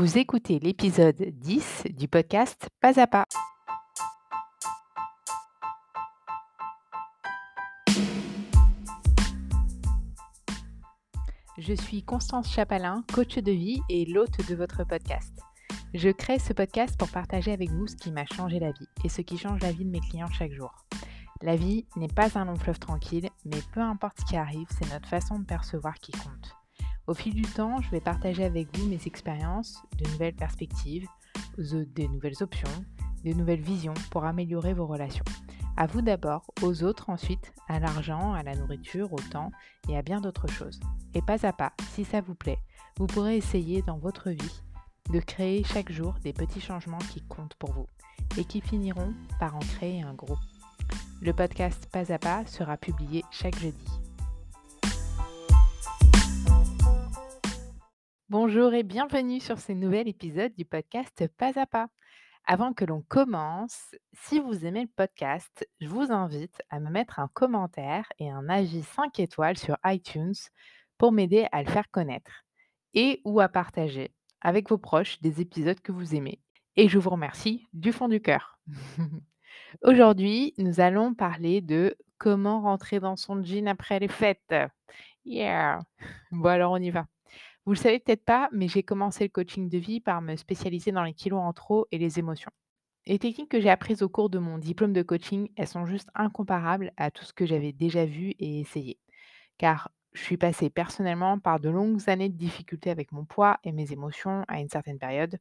Vous écoutez l'épisode 10 du podcast Pas à pas. Je suis Constance Chapalin, coach de vie et l'hôte de votre podcast. Je crée ce podcast pour partager avec vous ce qui m'a changé la vie et ce qui change la vie de mes clients chaque jour. La vie n'est pas un long fleuve tranquille, mais peu importe ce qui arrive, c'est notre façon de percevoir qui compte. Au fil du temps, je vais partager avec vous mes expériences, de nouvelles perspectives, des nouvelles options, de nouvelles visions pour améliorer vos relations. À vous d'abord, aux autres ensuite, à l'argent, à la nourriture, au temps et à bien d'autres choses. Et pas à pas, si ça vous plaît, vous pourrez essayer dans votre vie de créer chaque jour des petits changements qui comptent pour vous et qui finiront par en créer un gros. Le podcast Pas à pas sera publié chaque jeudi. Bonjour et bienvenue sur ce nouvel épisode du podcast Pas à pas. Avant que l'on commence, si vous aimez le podcast, je vous invite à me mettre un commentaire et un avis 5 étoiles sur iTunes pour m'aider à le faire connaître et ou à partager avec vos proches des épisodes que vous aimez. Et je vous remercie du fond du cœur. Aujourd'hui, nous allons parler de comment rentrer dans son jean après les fêtes. Yeah. Bon alors on y va. Vous le savez peut-être pas, mais j'ai commencé le coaching de vie par me spécialiser dans les kilos en trop et les émotions. Les techniques que j'ai apprises au cours de mon diplôme de coaching, elles sont juste incomparables à tout ce que j'avais déjà vu et essayé. Car je suis passée personnellement par de longues années de difficultés avec mon poids et mes émotions à une certaine période.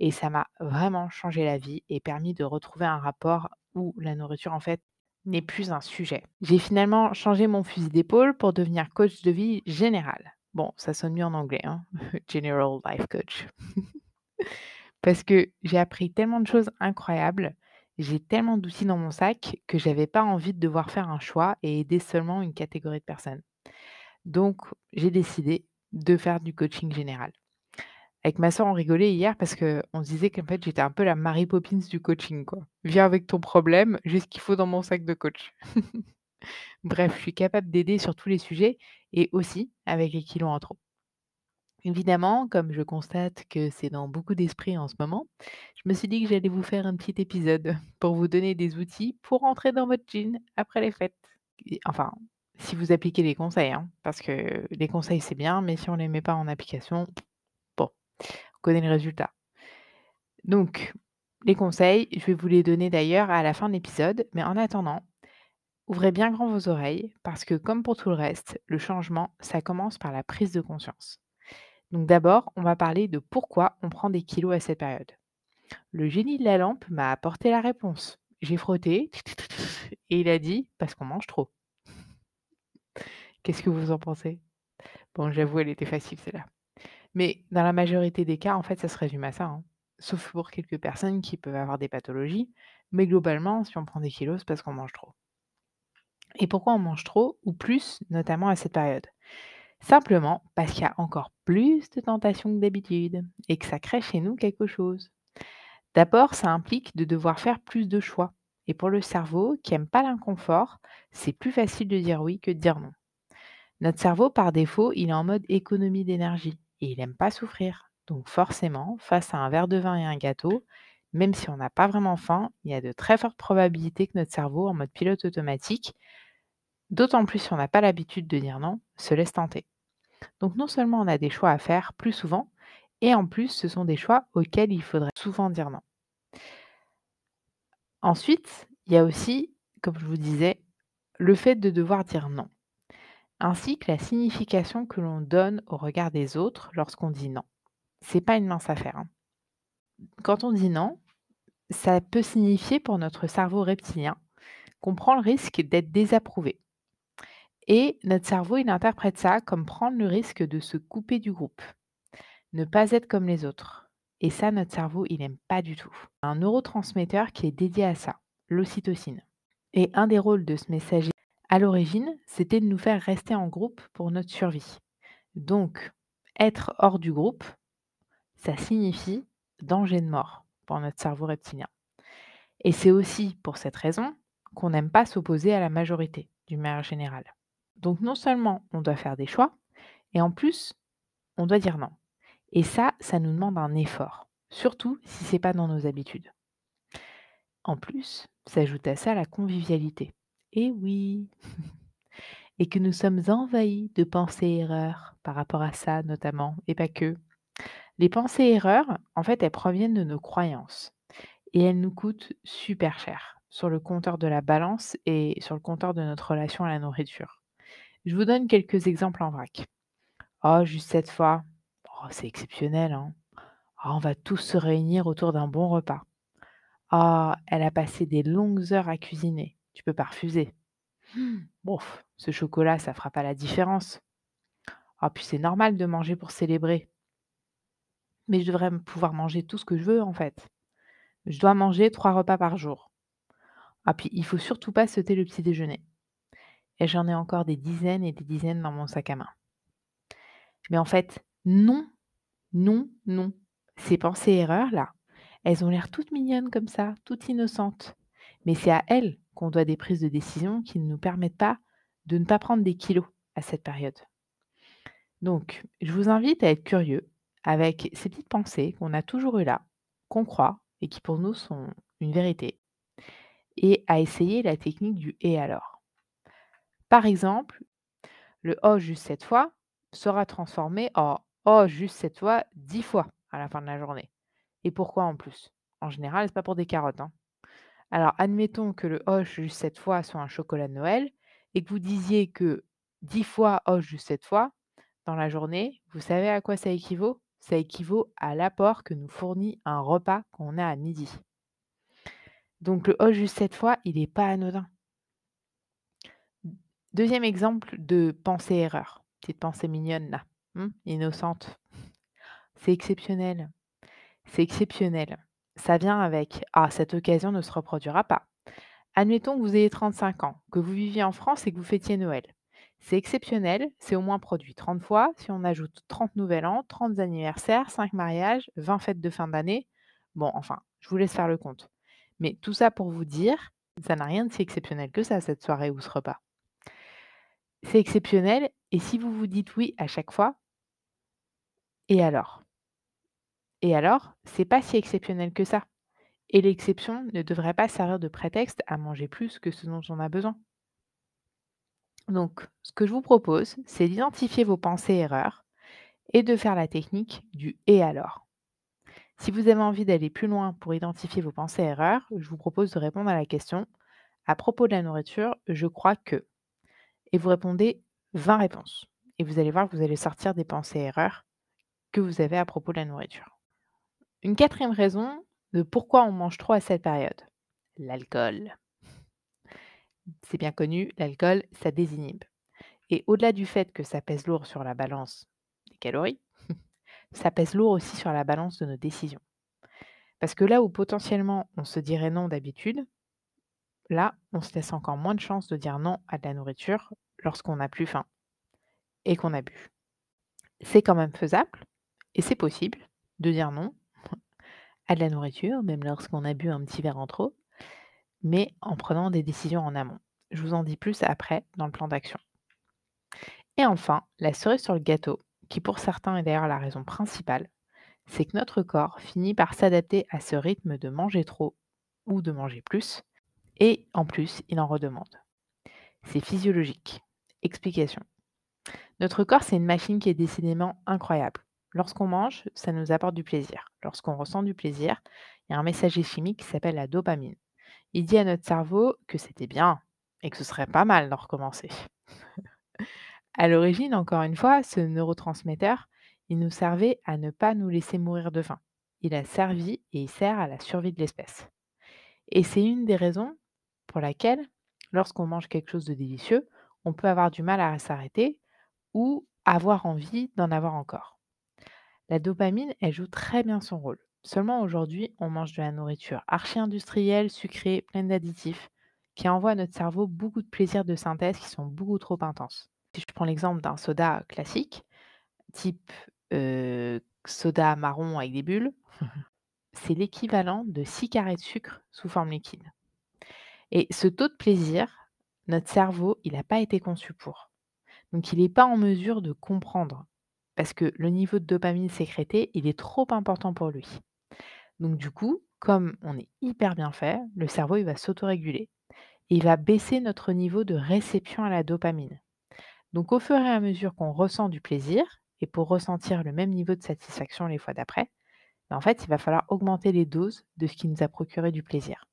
Et ça m'a vraiment changé la vie et permis de retrouver un rapport où la nourriture, en fait, n'est plus un sujet. J'ai finalement changé mon fusil d'épaule pour devenir coach de vie général. Bon, ça sonne mieux en anglais, hein, General Life Coach. Parce que j'ai appris tellement de choses incroyables, j'ai tellement d'outils dans mon sac que j'avais pas envie de devoir faire un choix et aider seulement une catégorie de personnes. Donc, j'ai décidé de faire du coaching général. Avec ma soeur, on rigolait hier parce qu'on se disait qu'en fait, j'étais un peu la Mary Poppins du coaching, quoi. Viens avec ton problème, j'ai ce qu'il faut dans mon sac de coach. Bref, je suis capable d'aider sur tous les sujets et aussi avec les kilos en trop. Évidemment, comme je constate que c'est dans beaucoup d'esprits en ce moment, je me suis dit que j'allais vous faire un petit épisode pour vous donner des outils pour rentrer dans votre jean après les fêtes. enfin, si vous appliquez les conseils, hein, parce que les conseils c'est bien, mais si on ne les met pas en application, bon, on connaît le résultat. Donc, les conseils, je vais vous les donner d'ailleurs à la fin de l'épisode, mais en attendant, Ouvrez bien grand vos oreilles parce que comme pour tout le reste, le changement, ça commence par la prise de conscience. Donc d'abord, on va parler de pourquoi on prend des kilos à cette période. Le génie de la lampe m'a apporté la réponse. J'ai frotté et il a dit parce qu'on mange trop. Qu'est-ce que vous en pensez? Bon, j'avoue, elle était facile celle-là. Mais dans la majorité des cas, en fait, ça se résume à ça. Sauf pour quelques personnes qui peuvent avoir des pathologies. Mais globalement, si on prend des kilos, c'est parce qu'on mange trop. Et pourquoi on mange trop ou plus, notamment à cette période? Simplement parce qu'il y a encore plus de tentations que d'habitude et que ça crée chez nous quelque chose. D'abord, ça implique de devoir faire plus de choix. Et pour le cerveau qui n'aime pas l'inconfort, c'est plus facile de dire oui que de dire non. Notre cerveau, par défaut, il est en mode économie d'énergie et il n'aime pas souffrir. Donc forcément, face à un verre de vin et un gâteau, même si on n'a pas vraiment faim, il y a de très fortes probabilités que notre cerveau, en mode pilote automatique, D'autant plus si on n'a pas l'habitude de dire non, se laisse tenter. Donc non seulement on a des choix à faire plus souvent, et en plus ce sont des choix auxquels il faudrait souvent dire non. Ensuite, il y a aussi, comme je vous disais, le fait de devoir dire non, ainsi que la signification que l'on donne au regard des autres lorsqu'on dit non. C'est pas une mince affaire. Hein. Quand on dit non, ça peut signifier pour notre cerveau reptilien qu'on prend le risque d'être désapprouvé. Et notre cerveau, il interprète ça comme prendre le risque de se couper du groupe, ne pas être comme les autres. Et ça, notre cerveau, il n'aime pas du tout. Un neurotransmetteur qui est dédié à ça, l'ocytocine. Et un des rôles de ce messager à l'origine, c'était de nous faire rester en groupe pour notre survie. Donc, être hors du groupe, ça signifie danger de mort pour notre cerveau reptilien. Et c'est aussi pour cette raison qu'on n'aime pas s'opposer à la majorité, du manière générale. Donc non seulement on doit faire des choix, et en plus, on doit dire non. Et ça, ça nous demande un effort, surtout si c'est pas dans nos habitudes. En plus, s'ajoute à ça la convivialité. Et oui! Et que nous sommes envahis de pensées-erreurs par rapport à ça notamment, et pas que. Les pensées-erreurs, en fait, elles proviennent de nos croyances et elles nous coûtent super cher sur le compteur de la balance et sur le compteur de notre relation à la nourriture. Je vous donne quelques exemples en vrac. Oh, juste cette fois. Oh, c'est exceptionnel, hein. Oh, on va tous se réunir autour d'un bon repas. Ah, elle a passé des longues heures à cuisiner. Tu peux pas refuser. Bon, ce chocolat, ça fera pas la différence. Ah, puis c'est normal de manger pour célébrer. Mais je devrais pouvoir manger tout ce que je veux, en fait. Je dois manger trois repas par jour. Ah, puis il faut surtout pas sauter le petit déjeuner. Et j'en ai encore des dizaines et des dizaines dans mon sac à main. Mais en fait, non, non, non. Ces pensées-erreurs-là, elles ont l'air toutes mignonnes comme ça, toutes innocentes. Mais c'est à elles qu'on doit des prises de décision qui ne nous permettent pas de ne pas prendre des kilos à cette période. Donc, je vous invite à être curieux avec ces petites pensées qu'on a toujours eues là, qu'on croit et qui pour nous sont une vérité, et à essayer la technique du et alors. Par exemple, le oh juste cette fois sera transformé en oh juste cette fois dix fois à la fin de la journée. Et pourquoi en plus? En général, c'est pas pour des carottes. hein. Alors, admettons que le oh juste cette fois soit un chocolat de Noël et que vous disiez que 10 fois oh juste cette fois dans la journée, vous savez à quoi ça équivaut? Ça équivaut à l'apport que nous fournit un repas qu'on a à midi. Donc, le oh juste cette fois, il n'est pas anodin. Deuxième exemple de pensée-erreur. Petite pensée mignonne là, hum, innocente. C'est exceptionnel. C'est exceptionnel. Ça vient avec Ah, cette occasion ne se reproduira pas. Admettons que vous ayez 35 ans, que vous viviez en France et que vous fêtiez Noël. C'est exceptionnel, c'est au moins produit 30 fois. Si on ajoute 30 nouvel an, 30 anniversaires, 5 mariages, 20 fêtes de fin d'année. Bon, enfin, je vous laisse faire le compte. Mais tout ça pour vous dire, ça n'a rien de si exceptionnel que ça, cette soirée ou ce repas. C'est exceptionnel, et si vous vous dites oui à chaque fois, et alors? Et alors, c'est pas si exceptionnel que ça. Et l'exception ne devrait pas servir de prétexte à manger plus que ce dont on a besoin. Donc, ce que je vous propose, c'est d'identifier vos pensées-erreurs et de faire la technique du et alors. Si vous avez envie d'aller plus loin pour identifier vos pensées-erreurs, je vous propose de répondre à la question à propos de la nourriture, je crois que. Et vous répondez 20 réponses. Et vous allez voir que vous allez sortir des pensées-erreurs que vous avez à propos de la nourriture. Une quatrième raison de pourquoi on mange trop à cette période, l'alcool. C'est bien connu, l'alcool, ça désinhibe. Et au-delà du fait que ça pèse lourd sur la balance des calories, ça pèse lourd aussi sur la balance de nos décisions. Parce que là où potentiellement on se dirait non d'habitude, là, on se laisse encore moins de chances de dire non à de la nourriture lorsqu'on n'a plus faim et qu'on a bu. C'est quand même faisable et c'est possible de dire non à de la nourriture, même lorsqu'on a bu un petit verre en trop, mais en prenant des décisions en amont. Je vous en dis plus après dans le plan d'action. Et enfin, la cerise sur le gâteau, qui pour certains est d'ailleurs la raison principale, c'est que notre corps finit par s'adapter à ce rythme de manger trop ou de manger plus, et en plus, il en redemande. C'est physiologique. Explication. Notre corps, c'est une machine qui est décidément incroyable. Lorsqu'on mange, ça nous apporte du plaisir. Lorsqu'on ressent du plaisir, il y a un messager chimique qui s'appelle la dopamine. Il dit à notre cerveau que c'était bien et que ce serait pas mal d'en recommencer. À l'origine, encore une fois, ce neurotransmetteur, il nous servait à ne pas nous laisser mourir de faim. Il a servi et il sert à la survie de l'espèce. Et c'est une des raisons pour laquelle, lorsqu'on mange quelque chose de délicieux, on peut avoir du mal à s'arrêter ou avoir envie d'en avoir encore. La dopamine, elle joue très bien son rôle. Seulement aujourd'hui, on mange de la nourriture archi-industrielle, sucrée, pleine d'additifs, qui envoie à notre cerveau beaucoup de plaisirs de synthèse qui sont beaucoup trop intenses. Si je prends l'exemple d'un soda classique, type euh, soda marron avec des bulles, c'est l'équivalent de 6 carrés de sucre sous forme liquide. Et ce taux de plaisir, notre cerveau, il n'a pas été conçu pour. Donc il n'est pas en mesure de comprendre parce que le niveau de dopamine sécrété, il est trop important pour lui. Donc du coup, comme on est hyper bien fait, le cerveau, il va s'autoréguler et il va baisser notre niveau de réception à la dopamine. Donc au fur et à mesure qu'on ressent du plaisir, et pour ressentir le même niveau de satisfaction les fois d'après, ben, en fait, il va falloir augmenter les doses de ce qui nous a procuré du plaisir.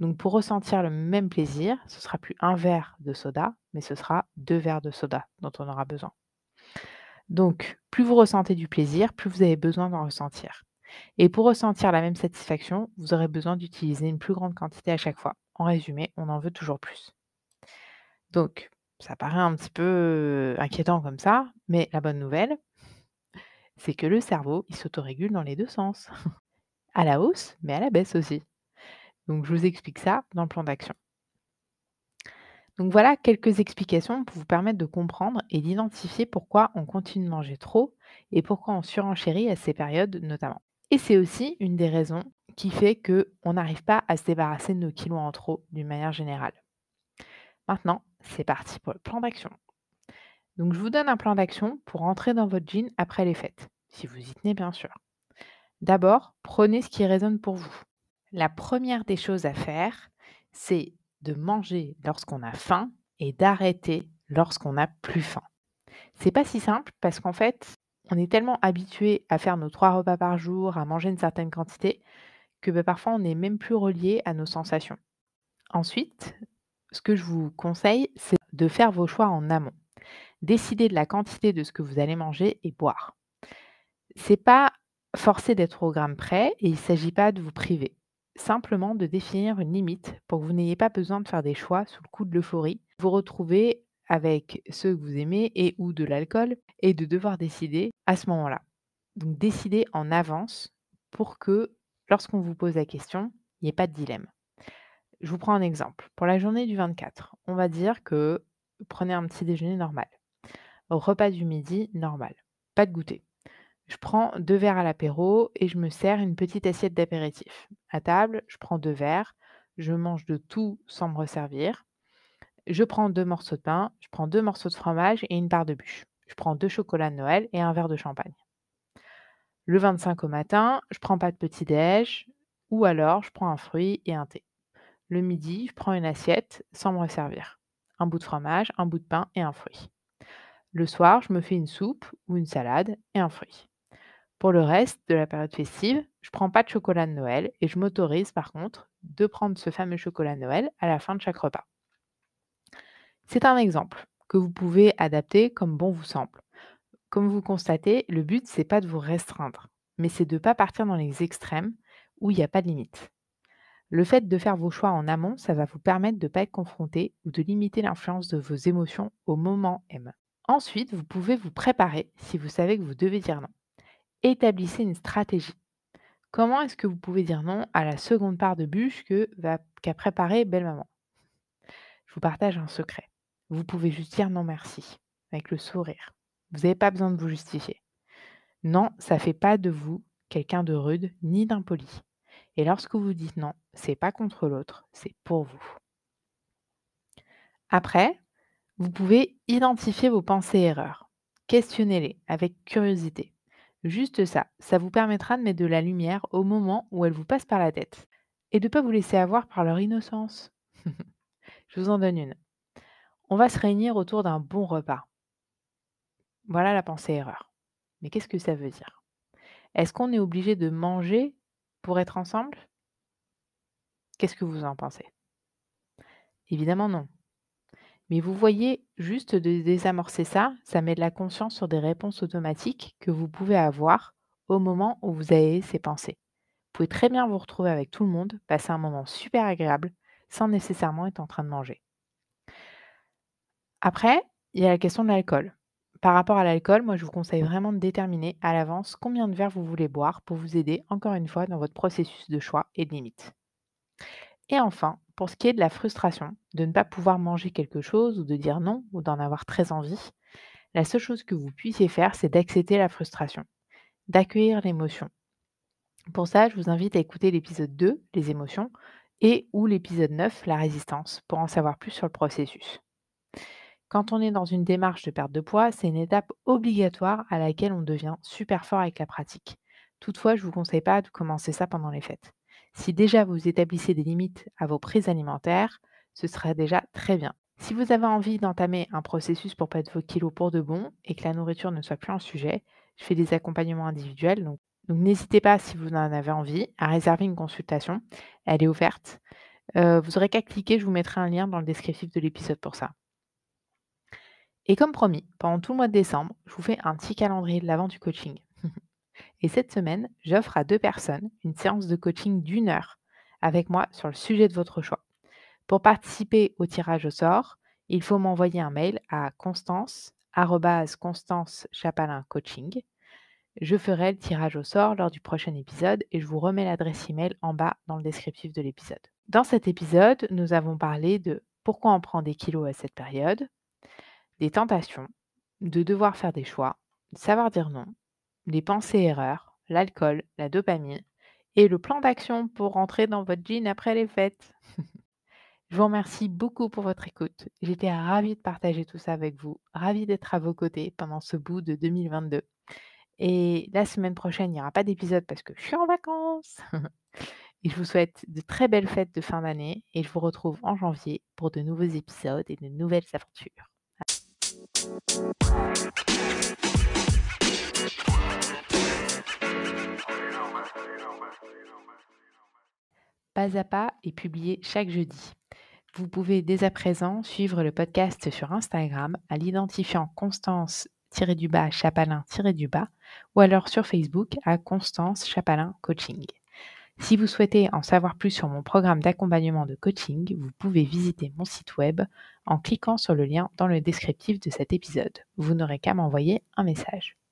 Donc pour ressentir le même plaisir, ce sera plus un verre de soda, mais ce sera deux verres de soda dont on aura besoin. Donc plus vous ressentez du plaisir, plus vous avez besoin d'en ressentir. Et pour ressentir la même satisfaction, vous aurez besoin d'utiliser une plus grande quantité à chaque fois. En résumé, on en veut toujours plus. Donc, ça paraît un petit peu inquiétant comme ça, mais la bonne nouvelle, c'est que le cerveau, il s'autorégule dans les deux sens. à la hausse, mais à la baisse aussi. Donc, je vous explique ça dans le plan d'action. Donc voilà quelques explications pour vous permettre de comprendre et d'identifier pourquoi on continue de manger trop et pourquoi on surenchérit à ces périodes notamment. Et c'est aussi une des raisons qui fait qu'on n'arrive pas à se débarrasser de nos kilos en trop d'une manière générale. Maintenant, c'est parti pour le plan d'action. Donc je vous donne un plan d'action pour rentrer dans votre jean après les fêtes, si vous y tenez bien sûr. D'abord, prenez ce qui résonne pour vous. La première des choses à faire, c'est de manger lorsqu'on a faim et d'arrêter lorsqu'on n'a plus faim. C'est pas si simple parce qu'en fait, on est tellement habitué à faire nos trois repas par jour, à manger une certaine quantité, que bah, parfois on n'est même plus relié à nos sensations. Ensuite, ce que je vous conseille, c'est de faire vos choix en amont. Décider de la quantité de ce que vous allez manger et boire. C'est pas forcé d'être au gramme près et il ne s'agit pas de vous priver. Simplement de définir une limite pour que vous n'ayez pas besoin de faire des choix sous le coup de l'euphorie. Vous retrouvez avec ceux que vous aimez et ou de l'alcool et de devoir décider à ce moment-là. Donc décidez en avance pour que lorsqu'on vous pose la question, il n'y ait pas de dilemme. Je vous prends un exemple. Pour la journée du 24, on va dire que prenez un petit déjeuner normal. Repas du midi, normal. Pas de goûter. Je prends deux verres à l'apéro et je me sers une petite assiette d'apéritif. À table, je prends deux verres, je mange de tout sans me resservir. Je prends deux morceaux de pain, je prends deux morceaux de fromage et une barre de bûche. Je prends deux chocolats de Noël et un verre de champagne. Le 25 au matin, je prends pas de petit-déj ou alors je prends un fruit et un thé. Le midi, je prends une assiette sans me resservir. Un bout de fromage, un bout de pain et un fruit. Le soir, je me fais une soupe ou une salade et un fruit. Pour le reste de la période festive, je prends pas de chocolat de Noël et je m'autorise par contre de prendre ce fameux chocolat de Noël à la fin de chaque repas. C'est un exemple que vous pouvez adapter comme bon vous semble. Comme vous constatez, le but c'est pas de vous restreindre, mais c'est de ne pas partir dans les extrêmes où il n'y a pas de limite. Le fait de faire vos choix en amont, ça va vous permettre de ne pas être confronté ou de limiter l'influence de vos émotions au moment M. Ensuite, vous pouvez vous préparer si vous savez que vous devez dire non. Établissez une stratégie. Comment est-ce que vous pouvez dire non à la seconde part de bûche qu'a préparé belle maman Je vous partage un secret. Vous pouvez juste dire non merci, avec le sourire. Vous n'avez pas besoin de vous justifier. Non, ça ne fait pas de vous quelqu'un de rude ni d'impoli. Et lorsque vous dites non, c'est pas contre l'autre, c'est pour vous. Après, vous pouvez identifier vos pensées erreurs. Questionnez-les avec curiosité. Juste ça, ça vous permettra de mettre de la lumière au moment où elles vous passent par la tête et de ne pas vous laisser avoir par leur innocence. Je vous en donne une. On va se réunir autour d'un bon repas. Voilà la pensée erreur. Mais qu'est-ce que ça veut dire? Est-ce qu'on est obligé de manger pour être ensemble? Qu'est-ce que vous en pensez? Évidemment non. Mais vous voyez, juste de désamorcer ça, ça met de la conscience sur des réponses automatiques que vous pouvez avoir au moment où vous avez ces pensées. Vous pouvez très bien vous retrouver avec tout le monde, passer un moment super agréable, sans nécessairement être en train de manger. Après, il y a la question de l'alcool. Par rapport à l'alcool, moi, je vous conseille vraiment de déterminer à l'avance combien de verres vous voulez boire pour vous aider, encore une fois, dans votre processus de choix et de limite. Et enfin, pour ce qui est de la frustration, de ne pas pouvoir manger quelque chose ou de dire non ou d'en avoir très envie, la seule chose que vous puissiez faire, c'est d'accepter la frustration, d'accueillir l'émotion. Pour ça, je vous invite à écouter l'épisode 2, les émotions, et ou l'épisode 9, la résistance, pour en savoir plus sur le processus. Quand on est dans une démarche de perte de poids, c'est une étape obligatoire à laquelle on devient super fort avec la pratique. Toutefois, je ne vous conseille pas de commencer ça pendant les fêtes. Si déjà vous établissez des limites à vos prises alimentaires, ce serait déjà très bien. Si vous avez envie d'entamer un processus pour perdre vos kilos pour de bon et que la nourriture ne soit plus un sujet, je fais des accompagnements individuels. Donc, n'hésitez pas, si vous en avez envie, à réserver une consultation. Elle est offerte. Euh, vous aurez qu'à cliquer, je vous mettrai un lien dans le descriptif de l'épisode pour ça. Et comme promis, pendant tout le mois de décembre, je vous fais un petit calendrier de l'avant du coaching. Et cette semaine, j'offre à deux personnes une séance de coaching d'une heure avec moi sur le sujet de votre choix. Pour participer au tirage au sort, il faut m'envoyer un mail à constance constance coaching. Je ferai le tirage au sort lors du prochain épisode et je vous remets l'adresse email en bas dans le descriptif de l'épisode. Dans cet épisode, nous avons parlé de pourquoi on prend des kilos à cette période, des tentations, de devoir faire des choix, de savoir dire non, les pensées erreurs, l'alcool, la dopamine et le plan d'action pour rentrer dans votre jean après les fêtes. Je vous remercie beaucoup pour votre écoute. J'étais ravie de partager tout ça avec vous, ravie d'être à vos côtés pendant ce bout de 2022. Et la semaine prochaine, il n'y aura pas d'épisode parce que je suis en vacances. et je vous souhaite de très belles fêtes de fin d'année et je vous retrouve en janvier pour de nouveaux épisodes et de nouvelles aventures. Pas à pas est publié chaque jeudi. Vous pouvez dès à présent suivre le podcast sur Instagram à l'identifiant Constance-du-bas Chapalin-du-bas ou alors sur Facebook à Constance Chapalin Coaching. Si vous souhaitez en savoir plus sur mon programme d'accompagnement de coaching, vous pouvez visiter mon site web en cliquant sur le lien dans le descriptif de cet épisode. Vous n'aurez qu'à m'envoyer un message.